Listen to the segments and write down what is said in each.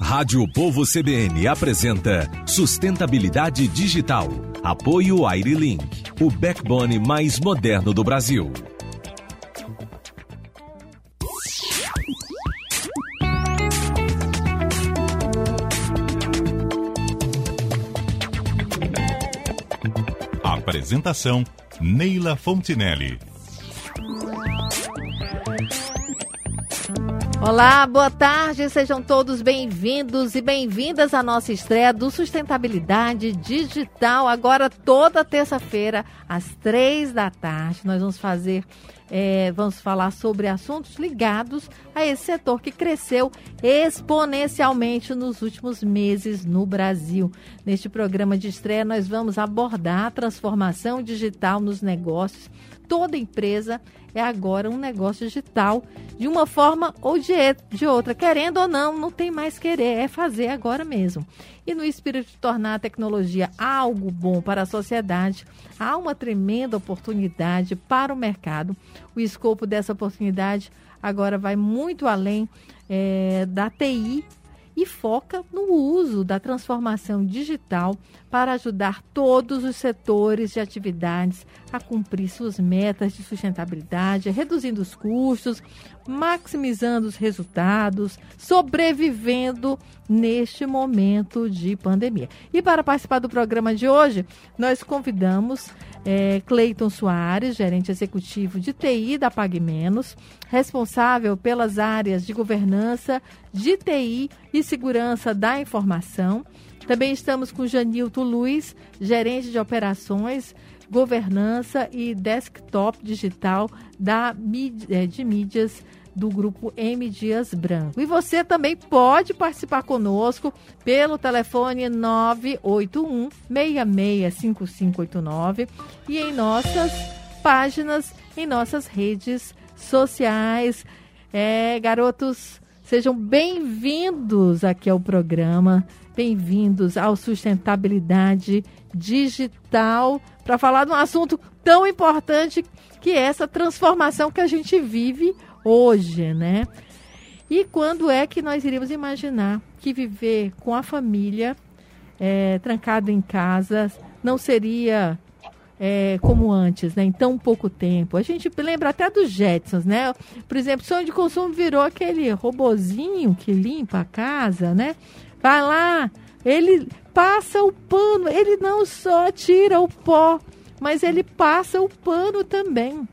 Rádio Povo CBN apresenta Sustentabilidade Digital. Apoio Airlink, o backbone mais moderno do Brasil. Apresentação Neila Fontinelli. Olá, boa tarde, sejam todos bem-vindos e bem-vindas à nossa estreia do Sustentabilidade Digital. Agora, toda terça-feira, às três da tarde, nós vamos fazer, é, vamos falar sobre assuntos ligados a esse setor que cresceu exponencialmente nos últimos meses no Brasil. Neste programa de estreia, nós vamos abordar a transformação digital nos negócios. Toda empresa é agora um negócio digital, de uma forma ou de, de outra. Querendo ou não, não tem mais querer, é fazer agora mesmo. E no espírito de tornar a tecnologia algo bom para a sociedade, há uma tremenda oportunidade para o mercado. O escopo dessa oportunidade agora vai muito além é, da TI e foca no uso da transformação digital para ajudar todos os setores de atividades a cumprir suas metas de sustentabilidade, reduzindo os custos, maximizando os resultados, sobrevivendo neste momento de pandemia. E para participar do programa de hoje, nós convidamos é, Cleiton Soares, gerente executivo de TI da Pague Menos, responsável pelas áreas de governança, de TI e segurança da informação. Também estamos com Janilton Luiz, gerente de operações, governança e desktop digital da, é, de mídias do grupo M Dias Branco. E você também pode participar conosco pelo telefone 981 665589 e em nossas páginas, em nossas redes sociais. É, garotos, sejam bem-vindos aqui ao programa. Bem-vindos ao Sustentabilidade Digital para falar de um assunto tão importante que é essa transformação que a gente vive hoje, né? E quando é que nós iríamos imaginar que viver com a família é, trancado em casa não seria é, como antes, né? Em tão pouco tempo. A gente lembra até dos Jetsons, né? Por exemplo, sonho de consumo virou aquele robozinho que limpa a casa, né? Vai lá, ele passa o pano, ele não só tira o pó, mas ele passa o pano também.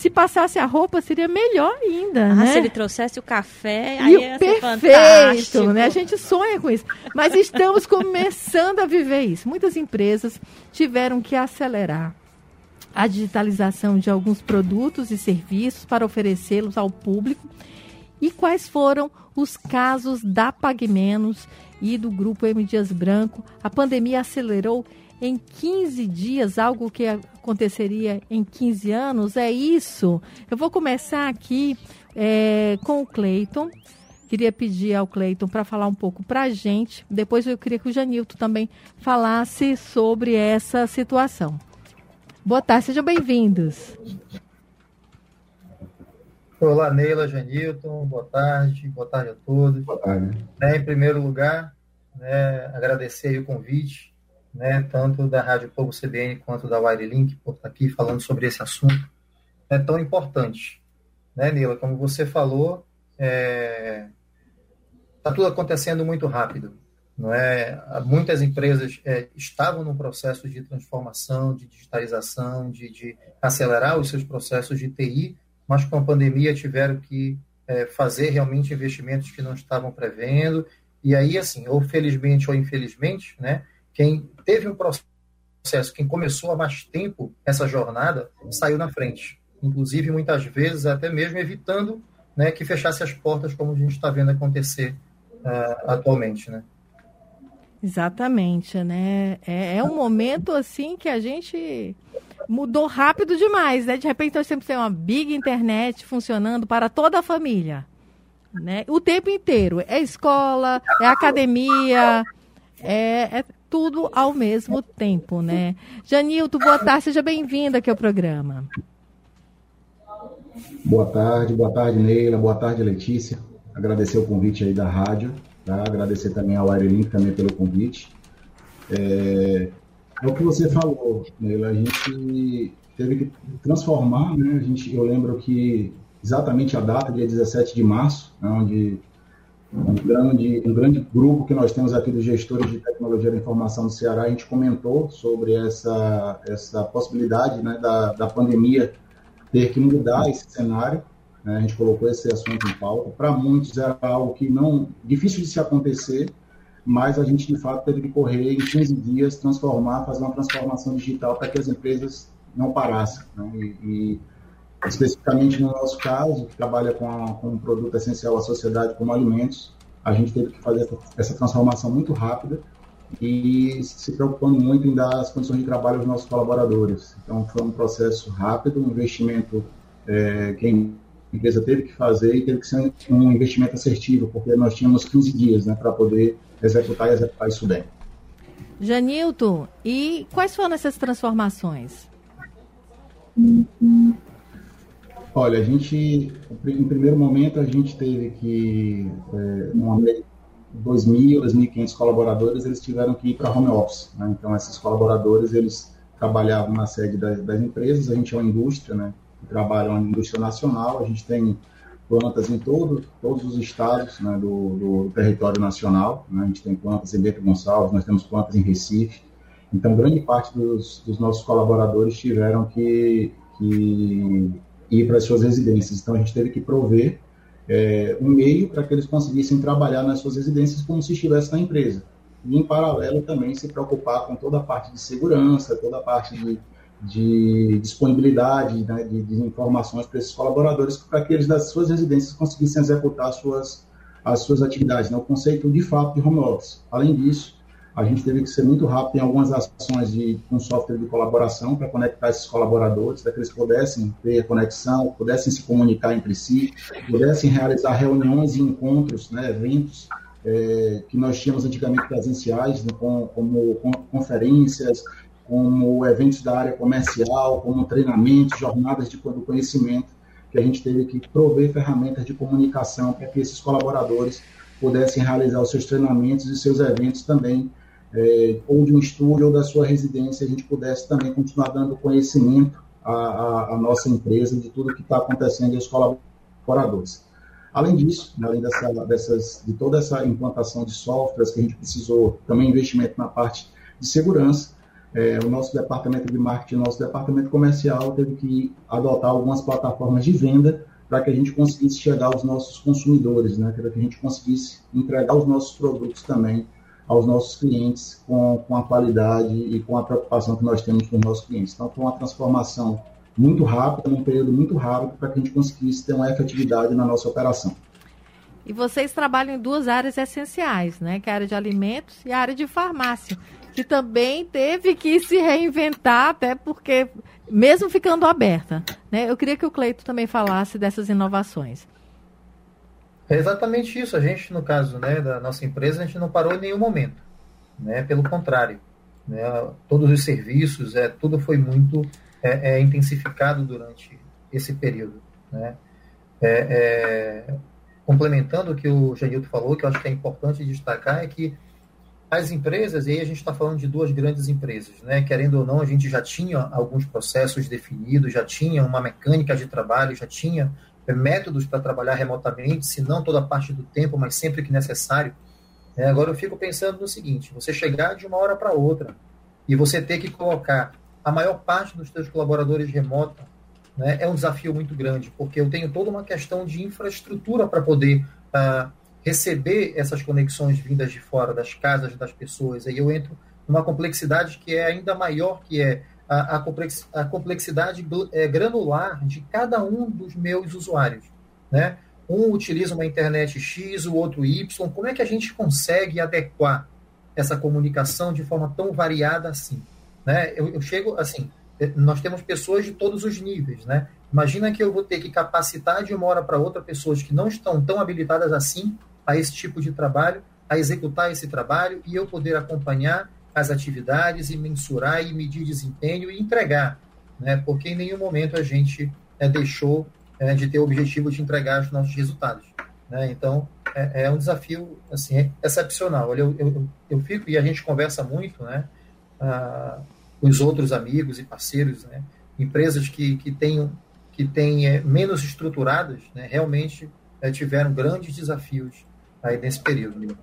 Se passasse a roupa, seria melhor ainda, ah, né? Se ele trouxesse o café, e aí o perfeito, né? A gente sonha com isso. Mas estamos começando a viver isso. Muitas empresas tiveram que acelerar a digitalização de alguns produtos e serviços para oferecê-los ao público. E quais foram os casos da Pague Menos e do Grupo M Dias Branco? A pandemia acelerou em 15 dias, algo que aconteceria em 15 anos, é isso. Eu vou começar aqui é, com o Cleiton. Queria pedir ao Cleiton para falar um pouco para a gente. Depois eu queria que o Janilton também falasse sobre essa situação. Boa tarde, sejam bem-vindos. Olá, Neila, Janilton, boa tarde, boa tarde a todos. Boa tarde. Né, em primeiro lugar, né, agradecer o convite né, tanto da Rádio Povo CBN quanto da Wirelink, por estar aqui falando sobre esse assunto é tão importante. Né, Nila? Como você falou, está é, tá tudo acontecendo muito rápido. Não é? Muitas empresas é, estavam num processo de transformação, de digitalização, de, de, acelerar os seus processos de TI, mas com a pandemia tiveram que é, fazer realmente investimentos que não estavam prevendo. E aí, assim, ou felizmente ou infelizmente, né, quem teve um processo, quem começou há mais tempo essa jornada, saiu na frente. Inclusive, muitas vezes, até mesmo evitando né, que fechasse as portas, como a gente está vendo acontecer uh, atualmente. Né? Exatamente, né? É, é, um momento assim que a gente mudou rápido demais, né? De repente nós temos uma big internet funcionando para toda a família, né? O tempo inteiro. É escola, é academia, é, é tudo ao mesmo tempo, né? Janilton, boa tarde, seja bem-vinda aqui ao programa. Boa tarde, boa tarde, Neila, boa tarde, Letícia. Agradecer o convite aí da rádio. Tá? Agradecer também ao Aerolink também pelo convite. É, é o que você falou, Neila, a gente teve que transformar, né? A gente, eu lembro que exatamente a data, dia 17 de março, né, onde um grande, um grande grupo que nós temos aqui dos gestores de tecnologia da informação do Ceará, a gente comentou sobre essa, essa possibilidade né, da, da pandemia ter que mudar esse cenário. Né, a gente colocou esse assunto em pauta. Para muitos era algo que não difícil de se acontecer, mas a gente de fato teve que correr em 15 dias, transformar, fazer uma transformação digital para que as empresas não parassem. Né, e, e especificamente no nosso caso, que trabalha com, a, com um produto essencial à sociedade como alimentos, a gente teve que fazer essa, essa transformação muito rápida e se preocupando muito em dar as condições de trabalho aos nossos colaboradores. Então, foi um processo rápido, um investimento é, que a empresa teve que fazer e teve que ser um investimento assertivo, porque nós tínhamos 15 dias né, para poder executar e executar isso bem. Janilton, e quais foram essas transformações? Olha, a gente, em primeiro momento, a gente teve que, é, uma, 2.000, 2.500 colaboradores, eles tiveram que ir para home office. Né? Então, esses colaboradores, eles trabalhavam na sede das, das, empresas, a gente é uma indústria, né? Trabalha uma indústria nacional, a gente tem plantas em todo, todos os estados né, do, do, território nacional, né? a gente tem plantas em Bento Gonçalves, nós temos plantas em Recife, então grande parte dos, dos nossos colaboradores tiveram que, que ir para as suas residências. Então, a gente teve que prover é, um meio para que eles conseguissem trabalhar nas suas residências como se estivesse na empresa. E, em paralelo, também se preocupar com toda a parte de segurança, toda a parte de, de disponibilidade né, de, de, informações para esses colaboradores, para que eles das suas residências conseguissem executar as suas, as suas atividades. Né, o conceito, de fato, de home office. Além disso, a gente teve que ser muito rápido em algumas ações de um software de colaboração para conectar esses colaboradores, para que eles pudessem ter conexão, pudessem se comunicar entre si, pudessem realizar reuniões e encontros, né, eventos é, que nós tínhamos antigamente presenciais, né, como, como conferências, como eventos da área comercial, como treinamentos, jornadas de conhecimento, que a gente teve que prover ferramentas de comunicação para que esses colaboradores pudessem realizar os seus treinamentos e seus eventos também é, ou de um estúdio ou da sua residência, a gente pudesse também continuar dando conhecimento à, à, à nossa empresa de tudo que está acontecendo e aos colaboradores. Além disso, né, além dessa, dessas, de toda essa implantação de softwares que a gente precisou, também investimento na parte de segurança, é, o nosso departamento de marketing, o nosso departamento comercial teve que adotar algumas plataformas de venda para que a gente conseguisse chegar aos nossos consumidores, né, para que a gente conseguisse entregar os nossos produtos também aos nossos clientes com, com a qualidade e com a preocupação que nós temos com os nossos clientes. Então, foi uma transformação muito rápida, num período muito rápido, para que a gente conseguisse ter uma efetividade na nossa operação. E vocês trabalham em duas áreas essenciais, né? Que é a área de alimentos e a área de farmácia, que também teve que se reinventar, até porque, mesmo ficando aberta, né? Eu queria que o Cleito também falasse dessas inovações. É exatamente isso. A gente, no caso né, da nossa empresa, a gente não parou em nenhum momento. Né? Pelo contrário, né? todos os serviços, é, tudo foi muito é, é, intensificado durante esse período. Né? É, é, complementando o que o Janilton falou, que eu acho que é importante destacar, é que as empresas, e aí a gente está falando de duas grandes empresas, né? querendo ou não, a gente já tinha alguns processos definidos, já tinha uma mecânica de trabalho, já tinha métodos para trabalhar remotamente, se não toda parte do tempo, mas sempre que necessário. É, agora eu fico pensando no seguinte: você chegar de uma hora para outra e você ter que colocar a maior parte dos seus colaboradores remota, né, é um desafio muito grande, porque eu tenho toda uma questão de infraestrutura para poder uh, receber essas conexões vindas de fora das casas das pessoas. Aí eu entro numa complexidade que é ainda maior, que é a, a complexidade é, granular de cada um dos meus usuários. Né? Um utiliza uma internet X, o outro Y. Como é que a gente consegue adequar essa comunicação de forma tão variada assim? Né? Eu, eu chego assim, é, nós temos pessoas de todos os níveis, né? Imagina que eu vou ter que capacitar de uma hora para outra pessoas que não estão tão habilitadas assim a esse tipo de trabalho, a executar esse trabalho e eu poder acompanhar as atividades e mensurar e medir desempenho e entregar, né? porque em nenhum momento a gente é, deixou é, de ter o objetivo de entregar os nossos resultados. Né? Então, é, é, um desafio assim, excepcional. Eu, eu, eu fico, e a gente conversa muito né, ah, com os outros amigos e parceiros, né, empresas que, que têm, que têm é, menos estruturadas, né, realmente é, tiveram grandes desafios aí nesse período.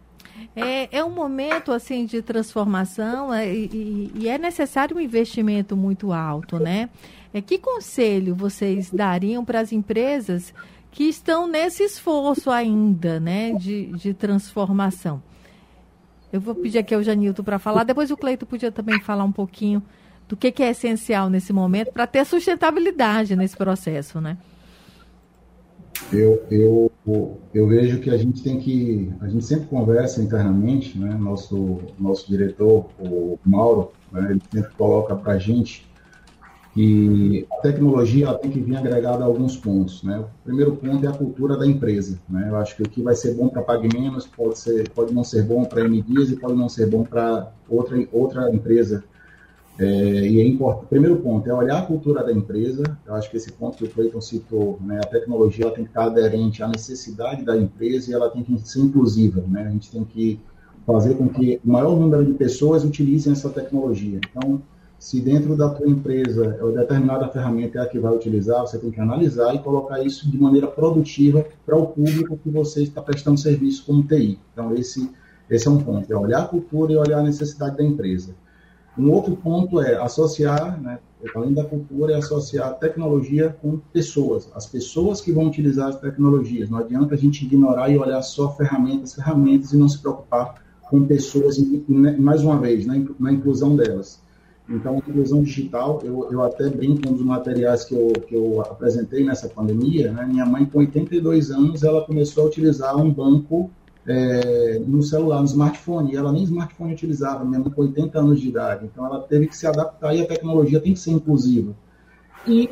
É, é um momento assim de transformação é, e, e, é necessário um investimento muito alto, né? É, que conselho vocês dariam para as empresas que estão nesse esforço ainda, né, de, de transformação? Eu vou pedir aqui ao Janilton para falar, depois o Cleito podia também falar um pouquinho do que, que é essencial nesse momento para ter sustentabilidade nesse processo, né? Eu, eu, eu vejo que a gente tem que, a gente sempre conversa internamente, né? Nosso, nosso diretor, o Mauro, né? ele sempre coloca para a gente que a tecnologia tem que vir agregada a alguns pontos, né? O primeiro ponto é a cultura da empresa, né? Eu acho que o que vai ser bom para Pague Menos pode ser, pode não ser bom para a e pode não ser bom para outra outra empresa é, e é importante. O primeiro ponto é olhar a cultura da empresa. Eu acho que esse ponto que o Cleiton citou, né, a tecnologia ela tem que estar aderente à necessidade da empresa e ela tem que ser inclusiva. Né? A gente tem que fazer com que o maior número de pessoas utilizem essa tecnologia. Então, se dentro da tua empresa é determinada ferramenta é a que vai utilizar, você tem que analisar e colocar isso de maneira produtiva para o público que você está prestando serviço como TI. Então, esse, esse é um ponto, é olhar a cultura e olhar a necessidade da empresa. Um outro ponto é associar, né, além da cultura, é associar tecnologia com pessoas, as pessoas que vão utilizar as tecnologias. Não adianta a gente ignorar e olhar só ferramentas, ferramentas e não se preocupar com pessoas, mais uma vez, na, na inclusão delas. Então, a inclusão digital, eu, eu até brinco um dos materiais que eu, que eu apresentei nessa pandemia, né? minha mãe com 82 anos, ela começou a utilizar um banco é, no celular, no smartphone, e ela nem smartphone utilizava, mesmo com 80 anos de idade. Então ela teve que se adaptar e a tecnologia tem que ser inclusiva. E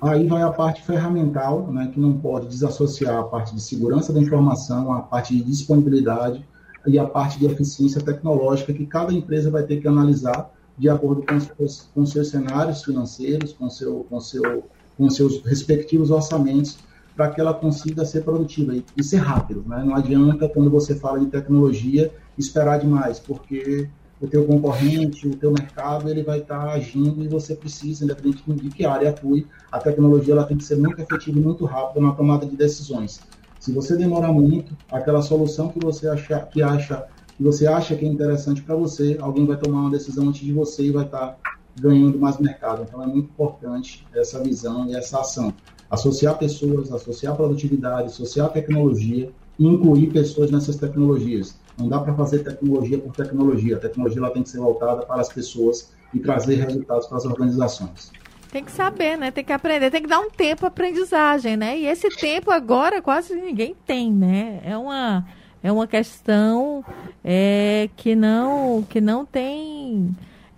aí vai a parte ferramental, né, que não pode desassociar a parte de segurança da informação, a parte de disponibilidade e a parte de eficiência tecnológica que cada empresa vai ter que analisar de acordo com os, com seus cenários financeiros, com, seu, com, seu, com seus respectivos orçamentos para que ela consiga ser produtiva e, ser rápido. Né? Não adianta, quando você fala de tecnologia, esperar demais, porque o teu concorrente, o teu mercado, ele vai estar tá agindo e você precisa, independente de que área atue, a tecnologia ela tem que ser muito efetiva e muito rápida na tomada de decisões. Se você demorar muito, aquela solução que você acha que acha que você acha que é interessante para você, alguém vai tomar uma decisão antes de você e vai estar tá ganhando mais mercado. Então é muito importante essa visão e essa ação associar pessoas, associar produtividade, associar tecnologia e incluir pessoas nessas tecnologias. Não dá para fazer tecnologia por tecnologia. A tecnologia ela tem que ser voltada para as pessoas e trazer resultados para as organizações. Tem que saber, né? Tem que aprender, tem que dar um tempo aprendizagem, né? E esse tempo agora quase ninguém tem, né? É uma, é uma questão é, que não que não tem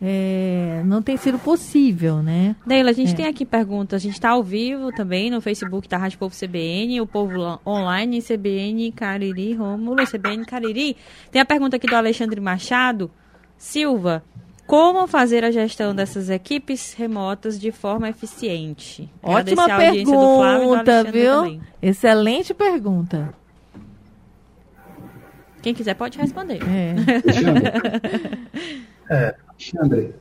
é, não tem sido possível, né? Neila, a gente é. tem aqui perguntas. A gente está ao vivo também no Facebook da Rádio Povo CBN, o Povo Online, CBN Cariri, Rômulo, CBN Cariri. Tem a pergunta aqui do Alexandre Machado. Silva, como fazer a gestão dessas equipes remotas de forma eficiente? Ótima pergunta, viu? Também. Excelente pergunta. Quem quiser pode responder. É. é. Alexandre,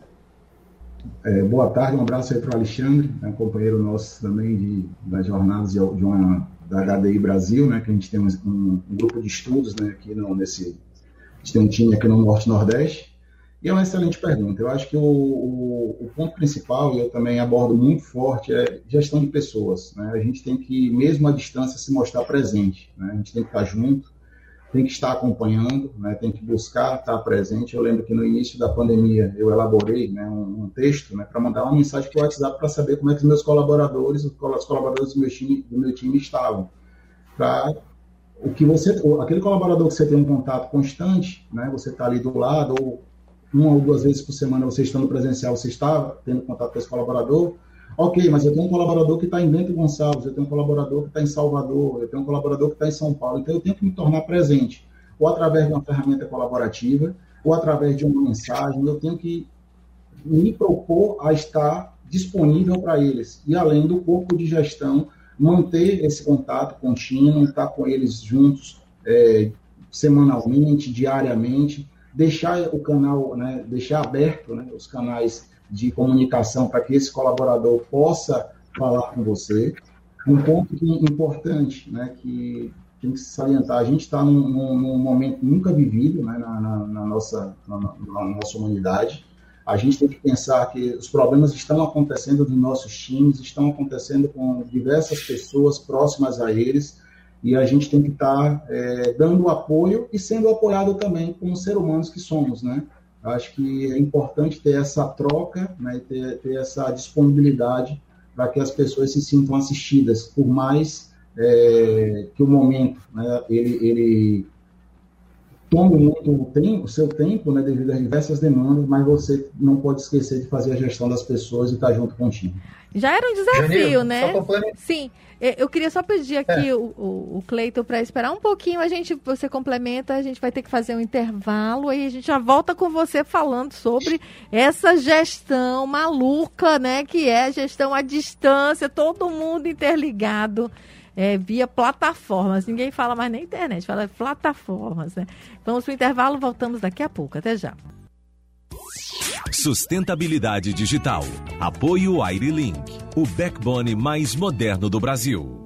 é, boa tarde, um abraço aí para o Alexandre, é um companheiro nosso também de, das jornadas de, de uma, da HDI Brasil, né, que a gente tem um, um, um grupo de estudos né, aqui no, nesse, a gente tem um time aqui no Norte Nordeste, e é uma excelente pergunta. Eu acho que o, o, o, ponto principal, e eu também abordo muito forte, é gestão de pessoas. Né? A gente tem que, mesmo à distância, se mostrar presente. Né? A gente tem que estar junto, tem que estar acompanhando, né, tem que buscar estar presente. Eu lembro que no início da pandemia eu elaborei né, um, um texto né, para mandar uma mensagem para o WhatsApp para saber como é que os meus colaboradores, os colaboradores do meu time, do meu time estavam. Para o que você, aquele colaborador que você tem um contato constante, né, você está ali do lado, ou uma ou duas vezes por semana você estando presencial, você está tendo contato com esse colaborador, Ok, mas eu tenho um colaborador que está em Bento Gonçalves, eu tenho um colaborador que está em Salvador, eu tenho um colaborador que está em São Paulo, então eu tenho que me tornar presente, ou através de uma ferramenta colaborativa, ou através de uma mensagem, eu tenho que me propor a estar disponível para eles, e além do corpo de gestão manter esse contato contínuo, estar com eles juntos é, semanalmente, diariamente, deixar o canal, né, deixar aberto né, os canais de comunicação para que esse colaborador possa falar com você. Um ponto importante, né, que tem que salientar, a gente está num, num, momento nunca vivido né, na, na, na, nossa, na, na nossa humanidade, a gente tem que pensar que os problemas estão acontecendo nos nossos times, estão acontecendo com diversas pessoas próximas a eles, e a gente tem que estar é, dando apoio e sendo apoiado também como seres humanos que somos, né? Acho que é importante ter essa troca, né, ter, ter essa disponibilidade para que as pessoas se sintam assistidas, por mais é, que o momento né, ele, ele tome muito o, tempo, o seu tempo, né, devido a diversas demandas, mas você não pode esquecer de fazer a gestão das pessoas e estar junto contigo. Já era um desafio, né? Sim. Eu queria só pedir aqui é. o, o, o Cleiton para esperar um pouquinho, a gente, você complementa, a gente vai ter que fazer um intervalo, aí a gente já volta com você falando sobre essa gestão maluca, né? Que é a gestão à distância, todo mundo interligado é, via plataformas. Ninguém fala mais na internet, fala plataformas. Né? Vamos para o intervalo, voltamos daqui a pouco. Até já. Sustentabilidade digital. Apoio AiriLink, o backbone mais moderno do Brasil.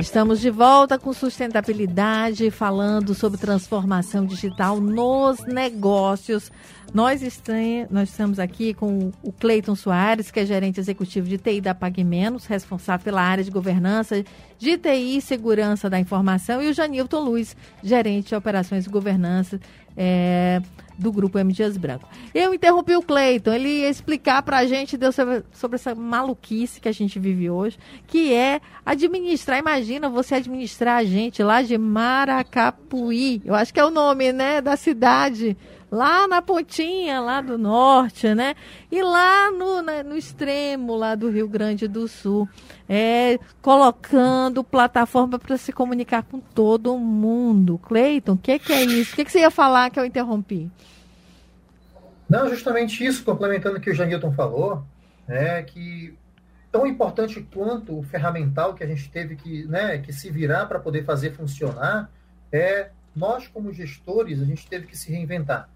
Estamos de volta com sustentabilidade, falando sobre transformação digital nos negócios. Nós, estamos aqui com o Cleiton Soares, que é gerente executivo de TI da PagMenos, responsável pela área de governança de TI e segurança da informação, e o Janilton Luiz, gerente de operações e governança é, do Grupo M. Dias Branco. Eu interrompi o Cleiton, ele ia explicar para a gente sobre, essa maluquice que a gente vive hoje, que é administrar. Imagina você administrar a gente lá de Maracapuí, eu acho que é o nome, né, da cidade, lá na pontinha, lá do norte, né? E lá no, né, no extremo, lá do Rio Grande do Sul, é, colocando plataforma para se comunicar com todo mundo. Cleiton, o que, que é isso? O que, que você ia falar que eu interrompi? Não, justamente isso, complementando o que o Janilton falou, é que tão importante quanto o ferramental que a gente teve que, né, que se virar para poder fazer funcionar, é nós, como gestores, a gente teve que se reinventar.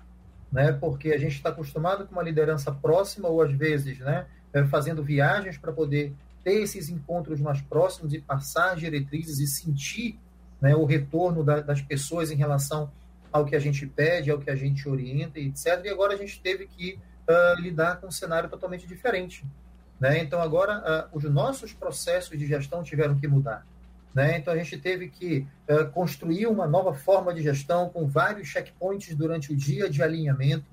Né, porque a gente está acostumado com uma liderança próxima, ou às vezes né, é, fazendo viagens para poder ter esses encontros mais próximos e passar diretrizes e sentir né, o retorno da, das pessoas em relação ao que a gente pede, ao que a gente orienta, etc. E agora a gente teve que uh, lidar com um cenário totalmente diferente. Né? Então, agora, uh, os nossos processos de gestão tiveram que mudar. Né? Então, a gente teve que uh, construir uma nova forma de gestão com vários checkpoints durante o dia de alinhamento,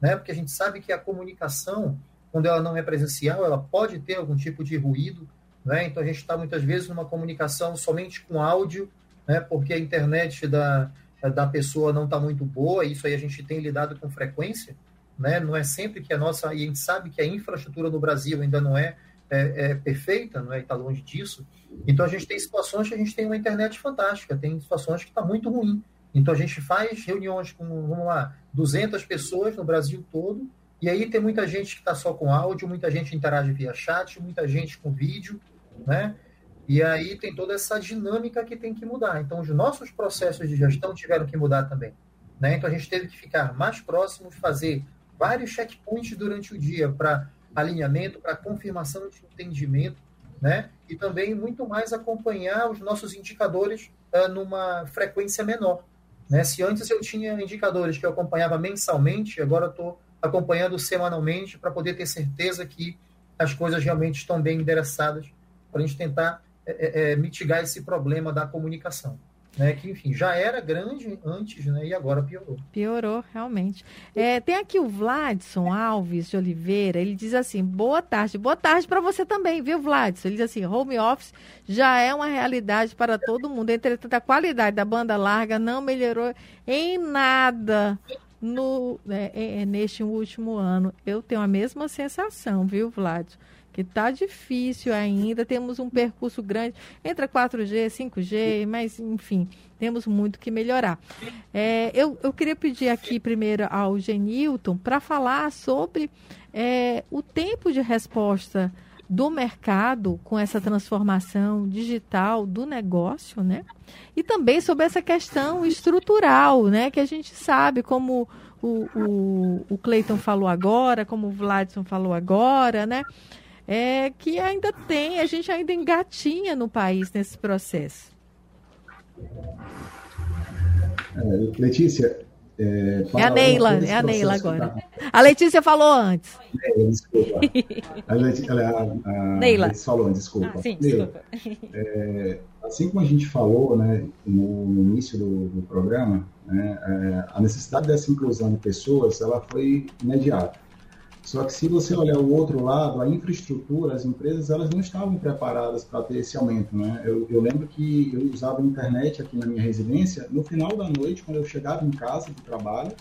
né? porque a gente sabe que a comunicação, quando ela não é presencial, ela pode ter algum tipo de ruído. Né? Então, a gente está muitas vezes numa comunicação somente com áudio, né? porque a internet da, da pessoa não está muito boa, isso aí a gente tem lidado com frequência, né? não é sempre que a nossa, e a gente sabe que a infraestrutura no Brasil ainda não é, é, é perfeita, não é? está longe disso, então a gente tem situações que a gente tem uma internet fantástica, tem situações que está muito ruim, então a gente faz reuniões com, vamos lá, 200 pessoas no Brasil todo, e aí tem muita gente que está só com áudio, muita gente interage via chat, muita gente com vídeo, né? E aí tem toda essa dinâmica que tem que mudar. Então, os nossos processos de gestão tiveram que mudar também. Né? Então, a gente teve que ficar mais próximos, fazer vários checkpoints durante o dia para alinhamento, para confirmação de entendimento, né? e também muito mais acompanhar os nossos indicadores uh, numa frequência menor. Né? Se antes eu tinha indicadores que eu acompanhava mensalmente, agora estou acompanhando semanalmente para poder ter certeza que as coisas realmente estão bem endereçadas, para a gente tentar é, é, mitigar esse problema da comunicação. Né, que, enfim, já era grande antes, né, e agora piorou. Piorou, realmente. É, tem aqui o Vladson Alves de Oliveira, ele diz assim, boa tarde, boa tarde para você também, viu, Vladson? Ele diz assim, home office já é uma realidade para todo mundo, entretanto, a qualidade da banda larga não melhorou em nada no, né, é, é, neste último ano. Eu tenho a mesma sensação, viu, Vlad? Que está difícil ainda, temos um percurso grande entre 4G, 5G, mas enfim, temos muito que melhorar. É, eu, eu queria pedir aqui primeiro ao Genilton para falar sobre é, o tempo de resposta do mercado com essa transformação digital do negócio, né? E também sobre essa questão estrutural, né? Que a gente sabe como o, o, o Cleiton falou agora, como o Vladson falou agora, né? É que ainda tem, a gente ainda engatinha no país nesse processo. É, Letícia, é, é a Neila, é a Neila agora. Tá... A Letícia falou antes. É, desculpa. A, Letícia, a, a Neila. Letícia falou antes, desculpa. Ah, sim, desculpa. É, assim como a gente falou né, no, no início do, do programa, né, é, a necessidade dessa inclusão de pessoas ela foi imediata. Só que se você olhar o outro lado, a infraestrutura, as empresas, elas não estavam preparadas para ter esse aumento, né? Eu, eu, lembro que eu usava internet aqui na minha residência no final da noite, quando eu chegava em casa do trabalho,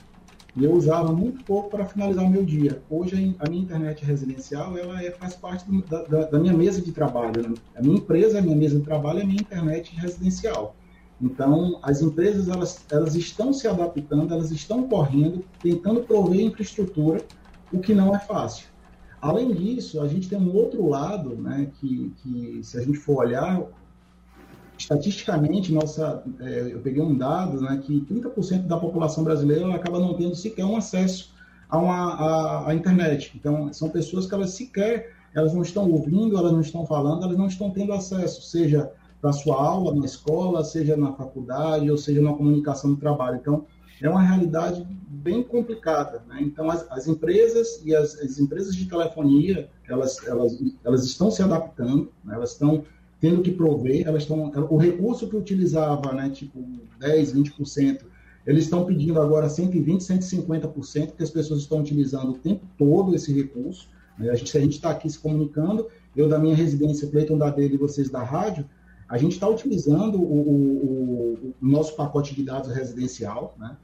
e eu usava muito pouco para finalizar o meu dia. Hoje a minha internet residencial ela é, faz parte do, da, da, minha mesa de trabalho. Né? A minha empresa, a minha mesa de trabalho é a minha internet residencial. Então, as empresas elas, elas estão se adaptando, elas estão correndo, tentando prover infraestrutura o que não é fácil. Além disso, a gente tem um outro lado, né, que, que se a gente for olhar, estatisticamente, nossa, é, eu peguei um dado, né, que 30% da população brasileira acaba não tendo sequer um acesso a a, a, internet. Então, são pessoas que elas sequer, elas não estão ouvindo, elas não estão falando, elas não estão tendo acesso, seja para sua aula na escola, seja na faculdade, ou seja na comunicação do trabalho. Então, é uma realidade bem complicada. Né? Então, as, as, empresas e as, as, empresas de telefonia, elas, elas, elas estão se adaptando, né? elas estão tendo que prover, elas estão, o recurso que utilizava, né, tipo 10, 20%, eles estão pedindo agora 120, 150%, que as pessoas estão utilizando o tempo todo esse recurso. Né? A gente, se a gente está aqui se comunicando, eu da minha residência, Cleiton da dele e vocês da rádio, a gente está utilizando o, o, o, nosso pacote de dados residencial, né?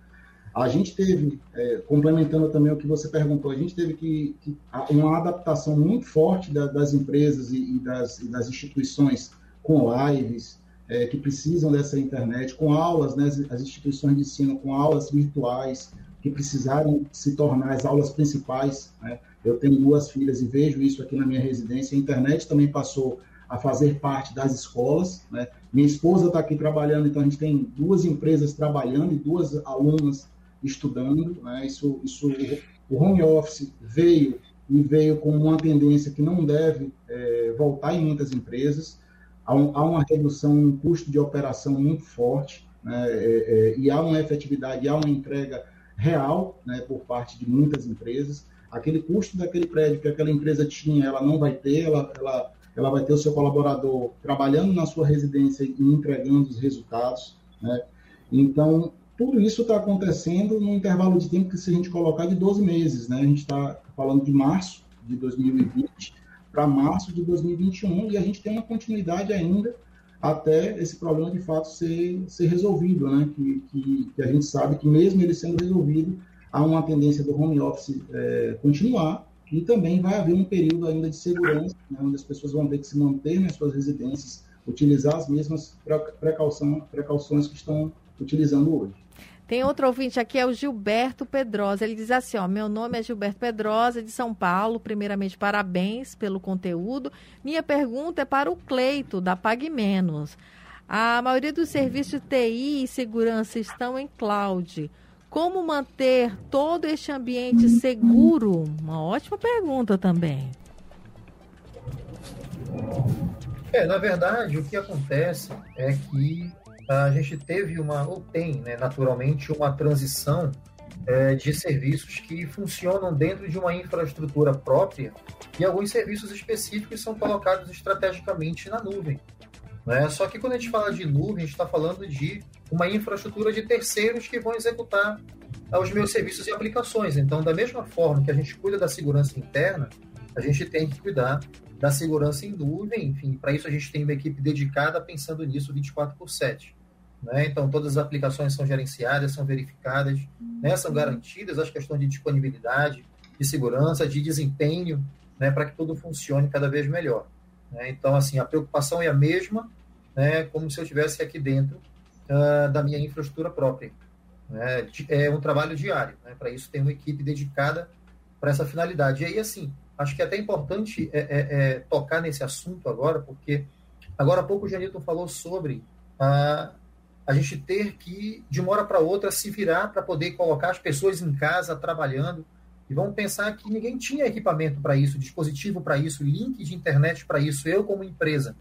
A gente teve, é, complementando também o que você perguntou, a gente teve que, que uma adaptação muito forte da, das empresas e, e, das, e, das, instituições com lives é, que precisam dessa internet, com aulas, né, as instituições de ensino com aulas virtuais que precisaram se tornar as aulas principais. Né? Eu tenho duas filhas e vejo isso aqui na minha residência. A internet também passou a fazer parte das escolas. Né? Minha esposa está aqui trabalhando, então a gente tem duas empresas trabalhando e duas alunas estudando. Né? Isso, isso, o home office veio e veio com uma tendência que não deve é, voltar em muitas empresas. Há, um, há, uma redução no custo de operação muito forte né? É, é, e há uma efetividade, há uma entrega real né, por parte de muitas empresas. Aquele custo daquele prédio que aquela empresa tinha, ela não vai ter, ela, ela, ela vai ter o seu colaborador trabalhando na sua residência e entregando os resultados. Né? Então, tudo isso está acontecendo num intervalo de tempo que, se a gente colocar, de 12 meses. Né? A gente está falando de março de 2020 para março de 2021 e a gente tem uma continuidade ainda até esse problema de fato ser, ser resolvido, né? Que, que, que, a gente sabe que mesmo ele sendo resolvido, há uma tendência do home office é, continuar e também vai haver um período ainda de segurança, né? onde as pessoas vão ter que se manter nas suas residências, utilizar as mesmas precaução, precauções que estão utilizando hoje. Tem outro ouvinte aqui, é o Gilberto Pedrosa. Ele diz assim: ó, meu nome é Gilberto Pedrosa, de São Paulo. Primeiramente, parabéns pelo conteúdo. Minha pergunta é para o Cleito, da Pague Menos. A maioria dos serviços TI e segurança estão em cloud. Como manter todo este ambiente seguro? Uma ótima pergunta também. É, na verdade, o que acontece é que a gente teve uma, ou tem, né, naturalmente, uma transição é, de serviços que funcionam dentro de uma infraestrutura própria e alguns serviços específicos são colocados estrategicamente na nuvem. Né? Só que quando a gente fala de nuvem, a gente está falando de uma infraestrutura de terceiros que vão executar os meus serviços e aplicações. Então, da mesma forma que a gente cuida da segurança interna, a gente tem que cuidar da segurança em nuvem, enfim, para isso a gente tem uma equipe dedicada pensando nisso 24 por 7. Né? Então, todas as aplicações são gerenciadas, são verificadas, né? são garantidas as questões de disponibilidade, de segurança, de desempenho, né? para que tudo funcione cada vez melhor. Né? Então, assim, a preocupação é a mesma, né? como se eu estivesse aqui dentro uh, da minha infraestrutura própria. Né? É um trabalho diário. Para isso, tem uma equipe dedicada para essa finalidade. E aí, assim, acho que é até importante é, é, é, tocar nesse assunto agora, porque agora há pouco o Janilton falou sobre a, a gente ter que, de uma hora para outra, se virar para poder colocar as pessoas em casa trabalhando. E vamos pensar que ninguém tinha equipamento para isso, dispositivo para isso, link de internet para isso. Eu, como empresa,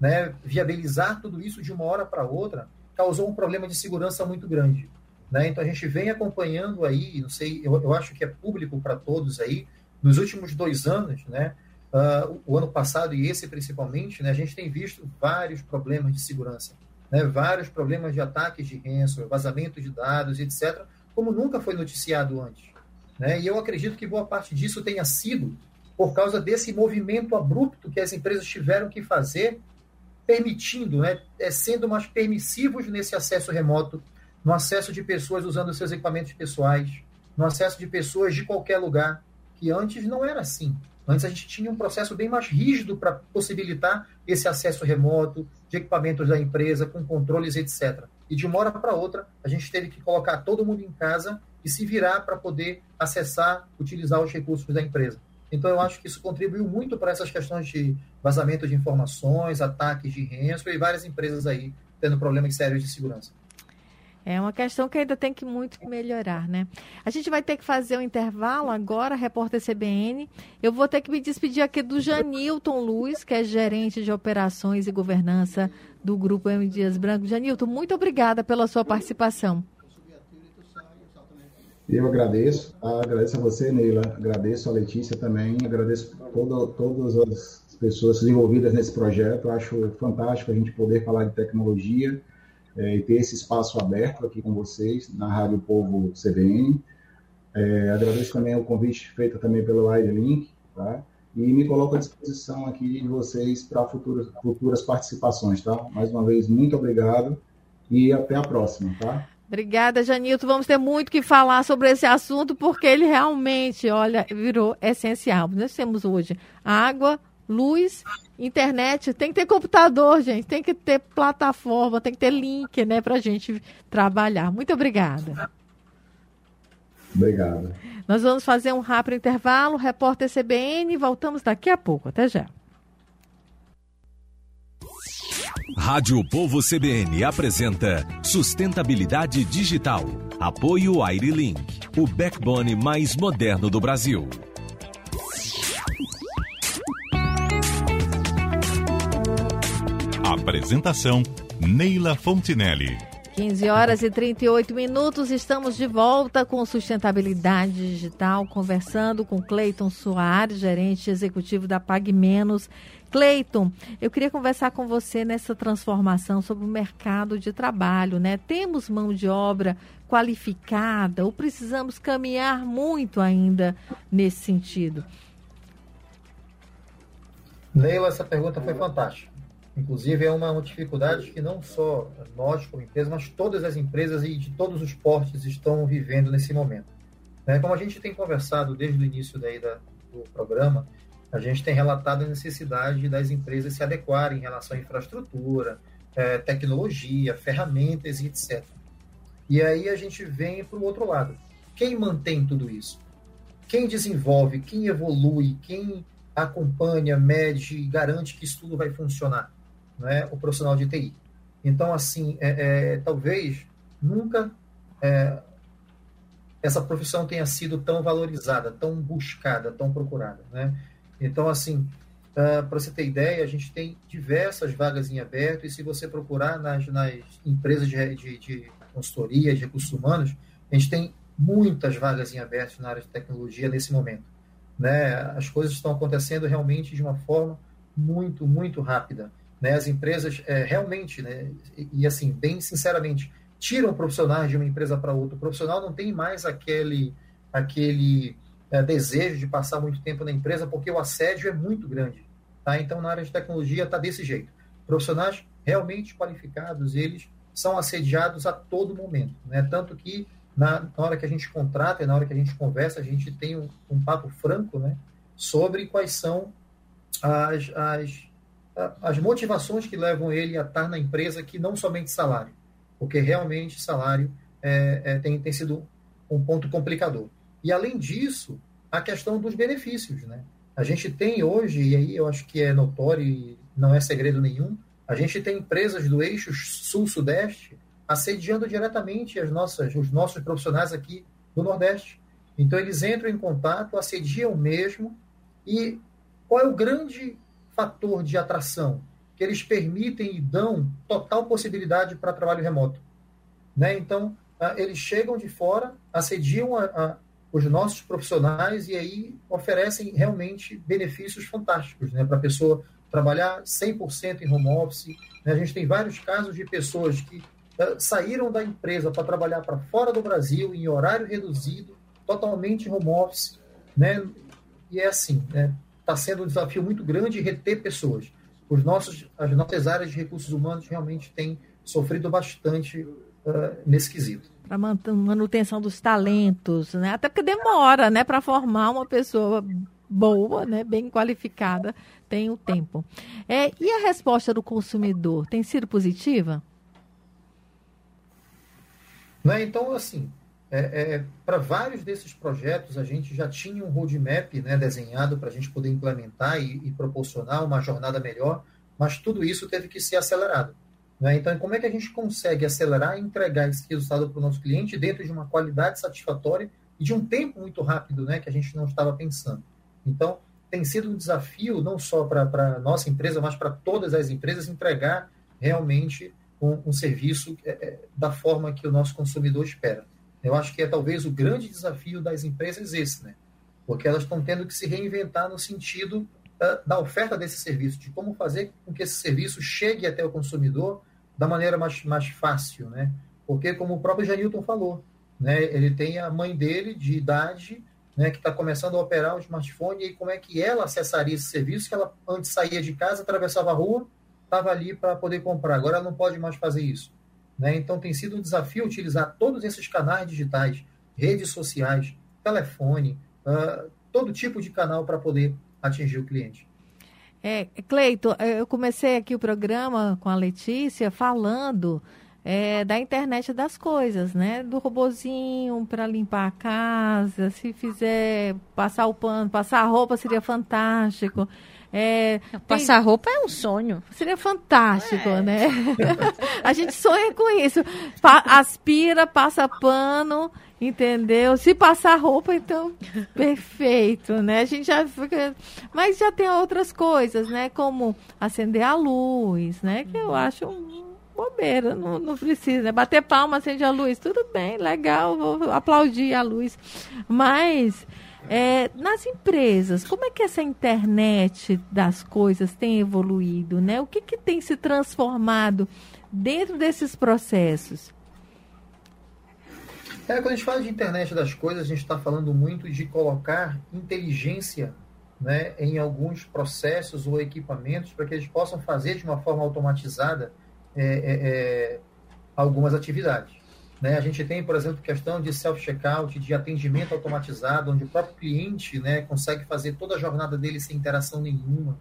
né, viabilizar tudo isso de uma hora para outra causou um problema de segurança muito grande. Né? Então a gente vem acompanhando aí, não sei, eu, eu acho que é público para todos aí, nos últimos dois anos, né, uh, o ano passado e esse principalmente, né, a gente tem visto vários problemas de segurança, né, vários problemas de ataques de ransomware, vazamento de dados, etc., como nunca foi noticiado antes. Né? E eu acredito que boa parte disso tenha sido por causa desse movimento abrupto que as empresas tiveram que fazer, permitindo, né, é, sendo mais permissivos nesse acesso remoto, no acesso de pessoas usando seus equipamentos pessoais, no acesso de pessoas de qualquer lugar, que antes não era assim. Antes a gente tinha um processo bem mais rígido para possibilitar esse acesso remoto de equipamentos da empresa, com controles, etc. E de uma hora para outra, a gente teve que colocar todo mundo em casa e se virar para poder acessar, utilizar os recursos da empresa. Então, eu acho que isso contribuiu muito para essas questões de vazamento de informações, ataques de ransomware e várias empresas aí tendo problemas sérios de segurança. É uma questão que ainda tem que muito melhorar, né? A gente vai ter que fazer um intervalo agora, repórter CBN. Eu vou ter que me despedir aqui do Janilton Luiz, que é gerente de operações e governança do Grupo M Dias Branco. Janilton, muito obrigada pela sua participação. Eu agradeço, agradeço a você, Neila, agradeço a Letícia também, agradeço todo, todas as pessoas envolvidas nesse projeto. Acho fantástico a gente poder falar de tecnologia é, e ter esse espaço aberto aqui com vocês na Rádio Povo CBN. É, agradeço também o convite feito também pelo Link, tá? E me coloco à disposição aqui de vocês para futuras, futuras participações, tá? Mais uma vez, muito obrigado e até a próxima, tá? Obrigada, Janilton. Vamos ter muito que falar sobre esse assunto, porque ele realmente, olha, virou essencial. Nós temos hoje água, luz, internet, tem que ter computador, gente, tem que ter plataforma, tem que ter link, né, para a gente trabalhar. Muito obrigada. Obrigado. Nós vamos fazer um rápido intervalo, repórter CBN, voltamos daqui a pouco. Até já. Rádio Povo CBN apresenta Sustentabilidade Digital. Apoio Airlink, o backbone mais moderno do Brasil. Apresentação Neila Fontinelli. 15 horas e 38 minutos, estamos de volta com sustentabilidade digital, conversando com Cleiton Soares, gerente executivo da Pag Menos. Cleiton, eu queria conversar com você nessa transformação sobre o mercado de trabalho, né? Temos mão de obra qualificada ou precisamos caminhar muito ainda nesse sentido? Neila, essa pergunta foi fantástica. Inclusive, é uma, dificuldade que não só nós, como empresa, mas todas as empresas e de todos os portes estão vivendo nesse momento. Né? Como a gente tem conversado desde o início daí da, do programa, a gente tem relatado a necessidade das empresas se adequarem em relação à infraestrutura, é, tecnologia, ferramentas e etc. E aí a gente vem para o outro lado. Quem mantém tudo isso? Quem desenvolve, quem evolui, quem acompanha, mede e garante que isso tudo vai funcionar? Né, o profissional de TI. Então, assim, é, é, talvez nunca é, essa profissão tenha sido tão valorizada, tão buscada, tão procurada. Né? Então, assim, uh, para você ter ideia, a gente tem diversas vagas em aberto e se você procurar nas, nas empresas de, de, de consultoria, de recursos humanos, a gente tem muitas vagas em aberto na área de tecnologia nesse momento. Né? As coisas estão acontecendo realmente de uma forma muito, muito rápida. Né? As empresas é, realmente, né, e, e, assim, bem sinceramente, tiram profissionais de uma empresa para outra. O profissional não tem mais aquele, aquele é, desejo de passar muito tempo na empresa, porque o assédio é muito grande. Tá? Então, na área de tecnologia, está desse jeito. Profissionais realmente qualificados, eles são assediados a todo momento. Né? Tanto que na, na, hora que a gente contrata e na hora que a gente conversa, a gente tem um, um papo franco né, sobre quais são as, as, as motivações que levam ele a estar na empresa, que não somente salário, porque realmente salário é, é, tem, tem sido um ponto complicador. E além disso, a questão dos benefícios. Né? A gente tem hoje, e aí eu acho que é notório e não é segredo nenhum, a gente tem empresas do eixo sul-sudeste assediando diretamente as nossas, os nossos profissionais aqui do Nordeste. Então, eles entram em contato, assediam mesmo. E qual é o grande fator de atração? Que eles permitem e dão total possibilidade para trabalho remoto. Né? Então, eles chegam de fora, assediam a, a, os nossos profissionais e aí oferecem realmente benefícios fantásticos né? para a pessoa trabalhar 100% em home office. Né? A gente tem vários casos de pessoas que uh, saíram da empresa para trabalhar para fora do Brasil, em horário reduzido, totalmente home office. Né? E é assim, né? Tá sendo um desafio muito grande reter pessoas. Os nossos, as nossas áreas de recursos humanos realmente têm sofrido bastante uh, nesse quesito para manutenção dos talentos, né? Até porque demora, né, para formar uma pessoa boa, né, bem qualificada, tem o tempo. É, e a resposta do consumidor tem sido positiva? Né, então, assim, é, é, para vários desses projetos, a gente já tinha um roadmap né, desenhado para a gente poder implementar e, e, proporcionar uma jornada melhor, mas tudo isso teve que ser acelerado. Né? Então, como é que a gente consegue acelerar e entregar esse resultado para o nosso cliente dentro de uma qualidade satisfatória e de um tempo muito rápido né, que a gente não estava pensando? Então, tem sido um desafio, não só para a nossa empresa, mas para todas as empresas, entregar realmente um, um serviço é, é, da forma que o nosso consumidor espera. Eu acho que é talvez o grande desafio das empresas esse, né? Porque elas estão tendo que se reinventar no sentido uh, da oferta desse serviço, de como fazer com que esse serviço chegue até o consumidor da maneira mais, mais fácil, né? Porque, como o próprio Janilton falou, né, ele tem a mãe dele de idade né, que está começando a operar o smartphone, e como é que ela acessaria esse serviço, que ela antes saía de casa, atravessava a rua, estava ali para poder comprar. Agora ela não pode mais fazer isso. Né? Então tem sido um desafio utilizar todos esses canais digitais, redes sociais, telefone, uh, todo tipo de canal para poder atingir o cliente. É, Cleito, eu comecei aqui o programa com a Letícia falando é, da internet das coisas, né? Do robozinho para limpar a casa, se fizer passar o pano, passar a roupa seria fantástico. É, Passar tem... roupa é um sonho. Seria fantástico, é. né? a gente sonha com isso. Pa aspira, passa pano, entendeu? Se passar roupa, então, perfeito, né? A gente já fica... Mas já tem outras coisas, né? Como acender a luz, né? Que eu acho bobeira, não, não precisa. Né? Bater palma, acende a luz, tudo bem, legal, vou aplaudir a luz. Mas é, nas empresas, como é que essa internet das coisas tem evoluído? Né? O que, que tem se transformado dentro desses processos? É, quando a gente fala de internet das coisas, a gente está falando muito de colocar inteligência né, em alguns processos ou equipamentos para que eles possam fazer de uma forma automatizada é, é, é, algumas atividades. Né? A gente tem, por exemplo, questão de self-checkout, de atendimento automatizado, onde o próprio cliente né, consegue fazer toda a jornada dele sem interação nenhuma.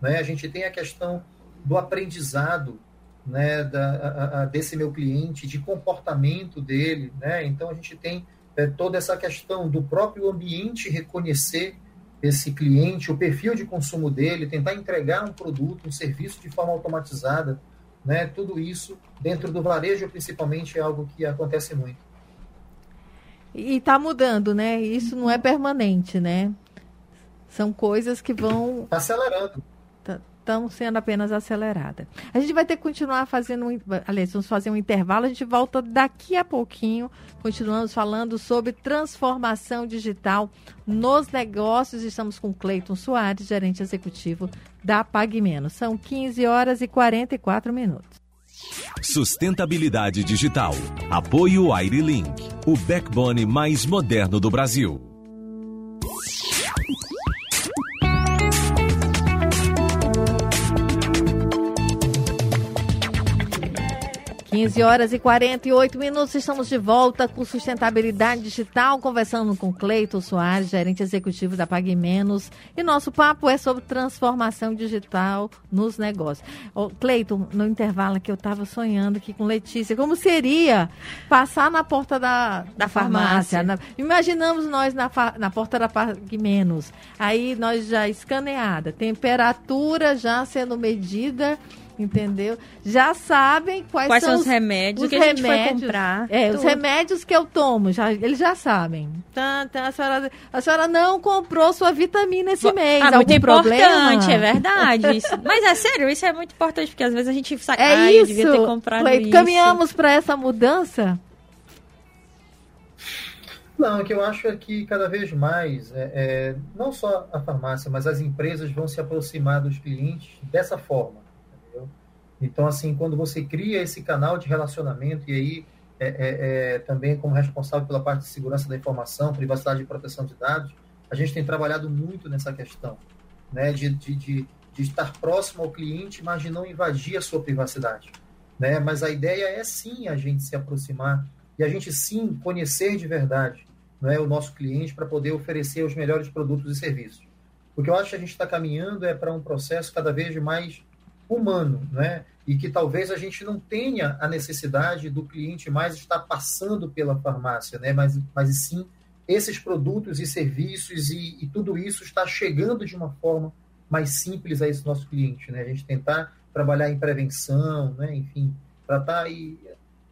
Né? A gente tem a questão do aprendizado né, da, a, a, desse meu cliente, de comportamento dele. Né? Então, a gente tem é, toda essa questão do próprio ambiente reconhecer esse cliente, o perfil de consumo dele, tentar entregar um produto, um serviço de forma automatizada. Né? Tudo isso, dentro do varejo, principalmente, é algo que acontece muito. E está mudando, né? Isso não é permanente, né? São coisas que vão. Está acelerando. Estão sendo apenas aceleradas. A gente vai ter que continuar fazendo. Um, aliás, vamos fazer um intervalo. A gente volta daqui a pouquinho. Continuamos falando sobre transformação digital nos negócios. Estamos com Cleiton Soares, gerente executivo da PagMenos. São 15 horas e 44 minutos. Sustentabilidade digital. Apoio AiriLink, o backbone mais moderno do Brasil. 15 15 horas e 48 minutos, estamos de volta com sustentabilidade digital, conversando com Cleiton Soares, gerente executivo da Pague Menos. E nosso papo é sobre transformação digital nos negócios. Cleiton, no intervalo que eu estava sonhando aqui com Letícia, como seria passar na porta da, da farmácia? farmácia. Na, imaginamos nós na, na porta da Pague Menos. Aí nós já escaneada, temperatura já sendo medida entendeu? Já sabem quais, quais são os remédios os que remédios, a gente foi comprar. É, tudo. os remédios que eu tomo, já, eles já sabem. Tá, tá, a, senhora, a senhora não comprou sua vitamina esse mês. Ah, muito importante, problema? é verdade. Isso. Mas é sério, isso é muito importante, porque às vezes a gente sabe, é ah, isso. devia ter comprado Cleito, isso. Caminhamos para essa mudança? Não, o que eu acho é que cada vez mais, é, é, não só a farmácia, mas as empresas vão se aproximar dos clientes dessa forma. Então, assim, quando você cria esse canal de relacionamento, e aí é, é, é, também como responsável pela parte de segurança da informação, privacidade e proteção de dados, a gente tem trabalhado muito nessa questão, né, de, de, de, de estar próximo ao cliente, mas de não invadir a sua privacidade. Né? Mas a ideia é sim a gente se aproximar e a gente sim conhecer de verdade né, o nosso cliente para poder oferecer os melhores produtos e serviços. O que eu acho que a gente está caminhando é para um processo cada vez mais humano, né? e que talvez a gente não tenha a necessidade do cliente mais estar passando pela farmácia, né? mas, mas sim esses produtos e serviços e, e, tudo isso está chegando de uma forma mais simples a esse nosso cliente. Né? A gente tentar trabalhar em prevenção, né? enfim, tratar e,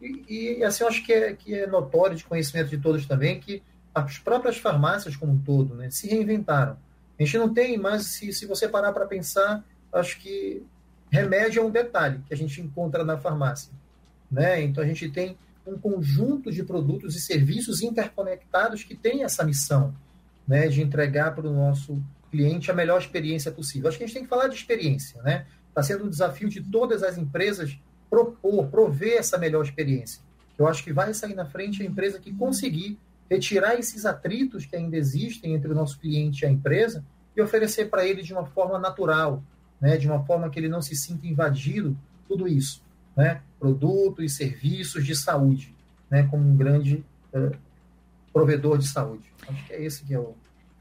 e, e, assim eu acho que é, que é notório de conhecimento de todos também que as próprias farmácias como um todo né, se reinventaram. A gente não tem mais, se, se você parar para pensar, acho que Remédio é um detalhe que a gente encontra na farmácia. Né? Então, a gente tem um conjunto de produtos e serviços interconectados que tem essa missão né, de entregar para o nosso cliente a melhor experiência possível. Acho que a gente tem que falar de experiência. Né? Está sendo um desafio de todas as empresas propor, prover essa melhor experiência. Eu acho que vai sair na frente a empresa que conseguir retirar esses atritos que ainda existem entre o nosso cliente e a empresa e oferecer para ele de uma forma natural, né, de uma forma que ele não se sinta invadido, tudo isso, né, produtos e serviços de saúde, né, como um grande uh, provedor de saúde. Acho que é esse que é o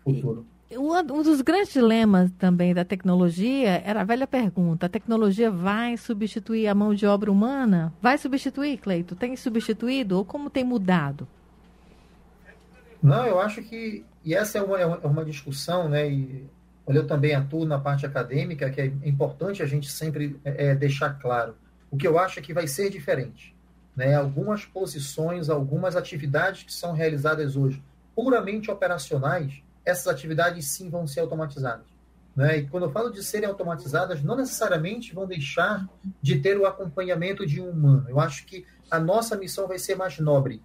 futuro. Um dos grandes dilemas também da tecnologia era a velha pergunta: a tecnologia vai substituir a mão de obra humana? Vai substituir, Cleito? Tem substituído ou como tem mudado? Não, eu acho que e essa é uma, é uma discussão, né? E eu também atuo na parte acadêmica, que é importante a gente sempre é, é, deixar claro. O que eu acho é que vai ser diferente. Né? Algumas posições, algumas atividades que são realizadas hoje puramente operacionais, essas atividades sim vão ser automatizadas. Né? E quando eu falo de serem automatizadas, não necessariamente vão deixar de ter o acompanhamento de um humano. Eu acho que a nossa missão vai ser mais nobre.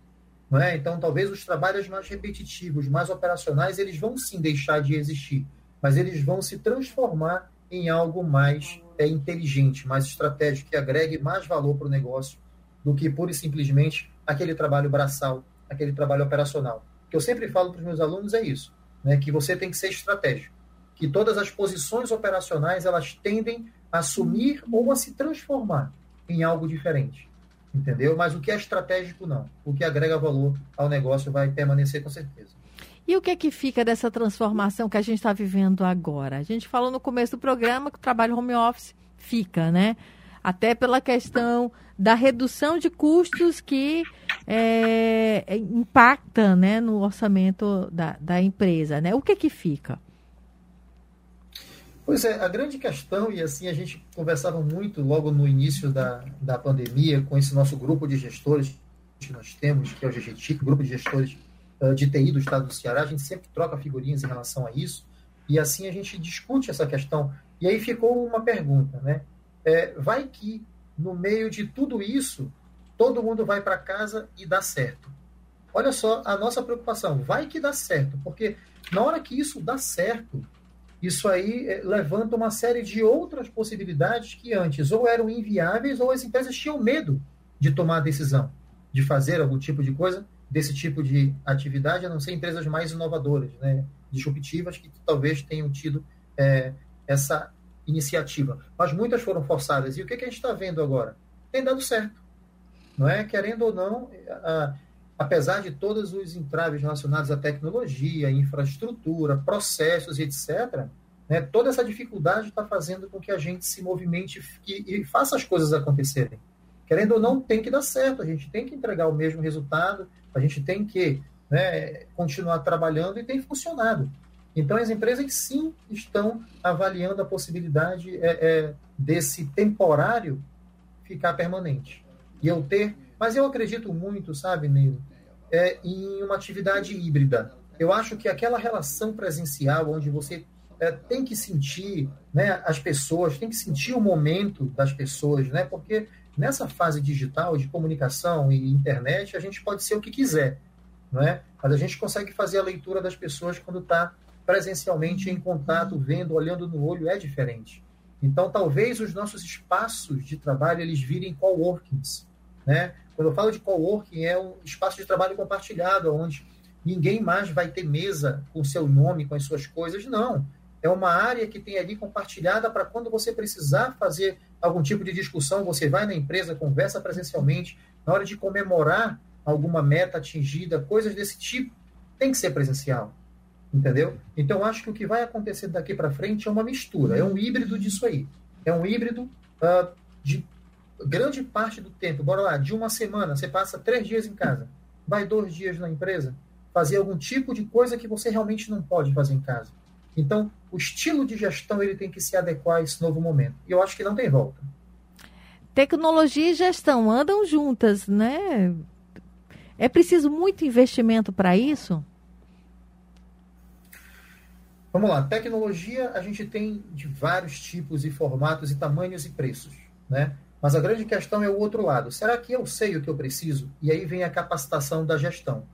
Não é? Então, talvez os trabalhos mais repetitivos, mais operacionais, eles vão sim deixar de existir mas eles vão se transformar em algo mais é, inteligente, mais estratégico, que agregue mais valor para o negócio do que pura e simplesmente aquele trabalho braçal, aquele trabalho operacional. O que eu sempre falo para os meus alunos é isso, né, que você tem que ser estratégico, que todas as posições operacionais elas tendem a assumir ou a se transformar em algo diferente, entendeu? Mas o que é estratégico não, o que agrega valor ao negócio vai permanecer com certeza. E o que é que fica dessa transformação que a gente está vivendo agora? A gente falou no começo do programa que o trabalho home office fica, né? Até pela questão da redução de custos que é, é, impacta né, no orçamento da, da empresa, né? O que é que fica? Pois é, a grande questão, e assim a gente conversava muito logo no início da, da pandemia com esse nosso grupo de gestores que nós temos, que é o GGTIC, grupo de gestores de TI do estado do Ceará, a gente sempre troca figurinhas em relação a isso, e assim a gente discute essa questão. E aí ficou uma pergunta, né? É, vai que no meio de tudo isso, todo mundo vai para casa e dá certo. Olha só a nossa preocupação, vai que dá certo, porque na hora que isso dá certo, isso aí é, levanta uma série de outras possibilidades que antes ou eram inviáveis ou as empresas tinham medo de tomar a decisão de fazer algum tipo de coisa desse tipo de atividade, a não ser empresas mais inovadoras, né, disruptivas, que talvez tenham tido é, essa iniciativa. Mas muitas foram forçadas. E o que, que a gente está vendo agora? Tem dado certo. não é? Querendo ou não, a, apesar de todos os entraves relacionados à tecnologia, infraestrutura, processos, etc., né, toda essa dificuldade está fazendo com que a gente se movimente e, e, faça as coisas acontecerem. Querendo ou não, tem que dar certo, a gente tem que entregar o mesmo resultado, a gente tem que né, continuar trabalhando e tem funcionado. Então, as empresas sim estão avaliando a possibilidade é, é, desse temporário ficar permanente. E eu ter. Mas eu acredito muito, sabe, Neil, é, em uma atividade híbrida. Eu acho que aquela relação presencial, onde você é, tem que sentir né, as pessoas, tem que sentir o momento das pessoas, né? Porque nessa fase digital de comunicação e internet, a gente pode ser o que quiser, não é? Mas a gente consegue fazer a leitura das pessoas quando está presencialmente em contato, vendo, olhando no olho, é diferente. Então, talvez os nossos espaços de trabalho eles virem coworkings, né? Quando eu falo de coworking, é um espaço de trabalho compartilhado, onde ninguém mais vai ter mesa com seu nome, com as suas coisas, não. É uma área que tem ali compartilhada para quando você precisar fazer algum tipo de discussão, você vai na empresa, conversa presencialmente, na hora de comemorar alguma meta atingida, coisas desse tipo, tem que ser presencial entendeu? Então acho que o que vai acontecer daqui para frente é uma mistura, é um híbrido disso aí, é um híbrido uh, de grande parte do tempo. Bora lá, de uma semana você passa três dias em casa, vai dois dias na empresa, fazer algum tipo de coisa que você realmente não pode fazer em casa. Então o estilo de gestão ele tem que se adequar a esse novo momento. E eu acho que não tem volta. Tecnologia e gestão andam juntas, né? É preciso muito investimento para isso? Vamos lá, tecnologia a gente tem de vários tipos e formatos e tamanhos e preços, né? Mas a grande questão é o outro lado. Será que eu sei o que eu preciso? E aí vem a capacitação da gestão.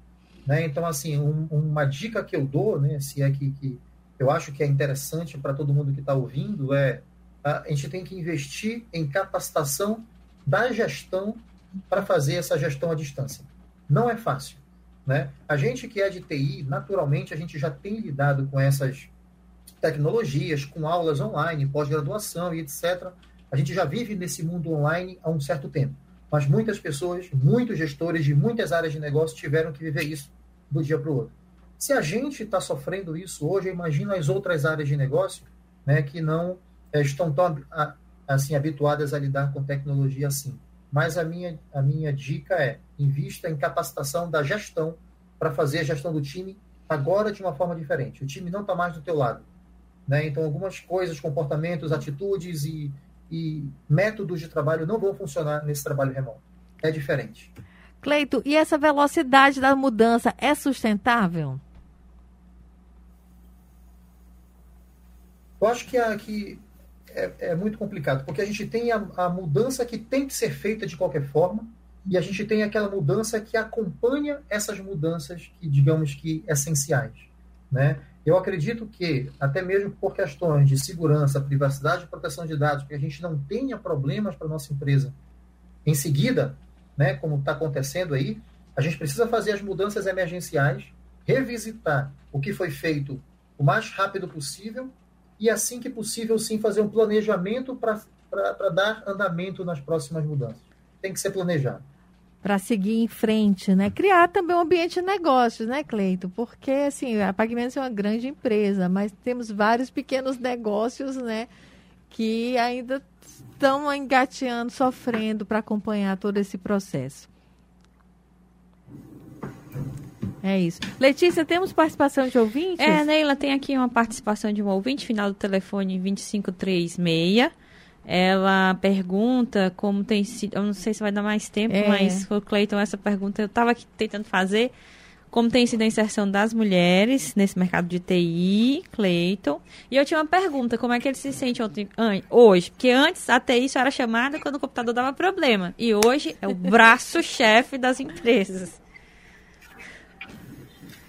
Né? Então, assim, um, uma dica que eu dou, né, se é que, que eu acho que é interessante para todo mundo que está ouvindo, é a gente tem que investir em capacitação da gestão para fazer essa gestão à distância. Não é fácil. Né? A gente que é de TI, naturalmente, a gente já tem lidado com essas tecnologias, com aulas online, pós-graduação e etc. A gente já vive nesse mundo online há um certo tempo. Mas muitas pessoas, muitos gestores de muitas áreas de negócio tiveram que viver isso do dia para o outro. Se a gente está sofrendo isso hoje, imagina as outras áreas de negócio né, que não é, estão tão assim, habituadas a lidar com tecnologia assim. Mas a minha, a minha dica é invista em capacitação da gestão para fazer a gestão do time agora de uma forma diferente. O time não está mais do teu lado. Né? Então, algumas coisas, comportamentos, atitudes e, e métodos de trabalho não vão funcionar nesse trabalho remoto. É diferente. Cleito, e essa velocidade da mudança é sustentável? Eu acho que, a, que é, é, muito complicado, porque a gente tem a, a, mudança que tem que ser feita de qualquer forma, e a gente tem aquela mudança que acompanha essas mudanças que, digamos que, essenciais. Né? Eu acredito que, até mesmo por questões de segurança, privacidade e proteção de dados, que a gente não tenha problemas para a nossa empresa em seguida, né, como está acontecendo aí, a gente precisa fazer as mudanças emergenciais, revisitar o que foi feito o mais rápido possível e, assim que possível, sim, fazer um planejamento para dar andamento nas próximas mudanças. Tem que ser planejado. Para seguir em frente, né? Criar também um ambiente de negócios, né, Cleito? Porque, assim, a Pagamentos é uma grande empresa, mas temos vários pequenos negócios, né? Que ainda estão engateando, sofrendo para acompanhar todo esse processo. É isso. Letícia, temos participação de ouvintes? É, Neila, tem aqui uma participação de um ouvinte, final do telefone 2536. Ela pergunta como tem sido. Eu não sei se vai dar mais tempo, é. mas Cleiton essa pergunta. Eu estava aqui tentando fazer. Como tem sido a inserção das mulheres nesse mercado de TI, Cleiton. E eu tinha uma pergunta: como é que ele se sente ontem, hoje? Porque antes a TI só era chamada quando o computador dava problema. E hoje é o braço-chefe das empresas.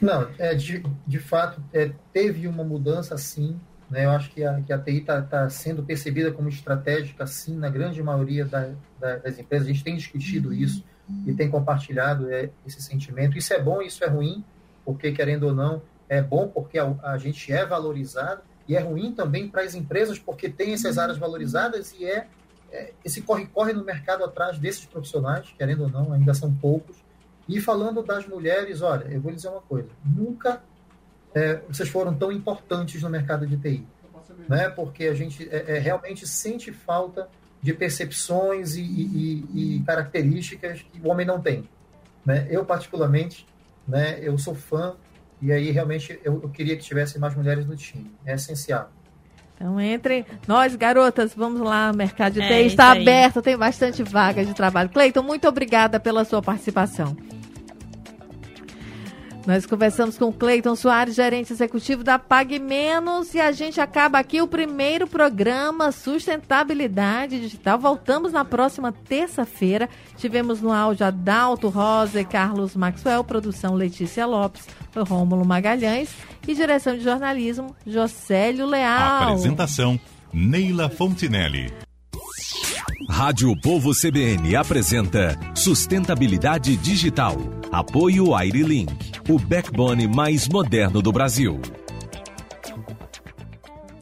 Não, é, de, de fato, é, teve uma mudança, sim. Né? Eu acho que a, que a TI está tá sendo percebida como estratégica, sim, na grande maioria da, da, das empresas. A gente tem discutido uhum. isso e tem compartilhado é, esse sentimento. Isso é bom, isso é ruim, porque, querendo ou não, é bom porque a, a gente é valorizado, e é ruim também para as empresas, porque tem essas áreas valorizadas e é, é, esse corre-corre no mercado atrás desses profissionais, querendo ou não, ainda são poucos. E falando das mulheres, olha, eu vou dizer uma coisa: nunca é, vocês foram tão importantes no mercado de TI, né? Porque a gente é, é, realmente sente falta de percepções e, e, e, características que o homem não tem. Né? Eu particularmente, né? Eu sou fã e aí realmente eu, eu queria que tivesse mais mulheres no time. É essencial. Então entrem. Nós, garotas, vamos lá, o mercado de é, TI está aberto, tem bastante vaga de trabalho. Cleiton, muito obrigada pela sua participação. Nós conversamos com Cleiton Soares, gerente executivo da Pague Menos, e a gente acaba aqui o primeiro programa Sustentabilidade Digital. Voltamos na próxima terça-feira. Tivemos no áudio Adalto Rosa e Carlos Maxwell, produção Letícia Lopes, Rômulo Magalhães e direção de jornalismo Jocélio Leal. Apresentação Neila Fontinelli. Rádio Povo CBN apresenta Sustentabilidade Digital. Apoio Airlink, o backbone mais moderno do Brasil.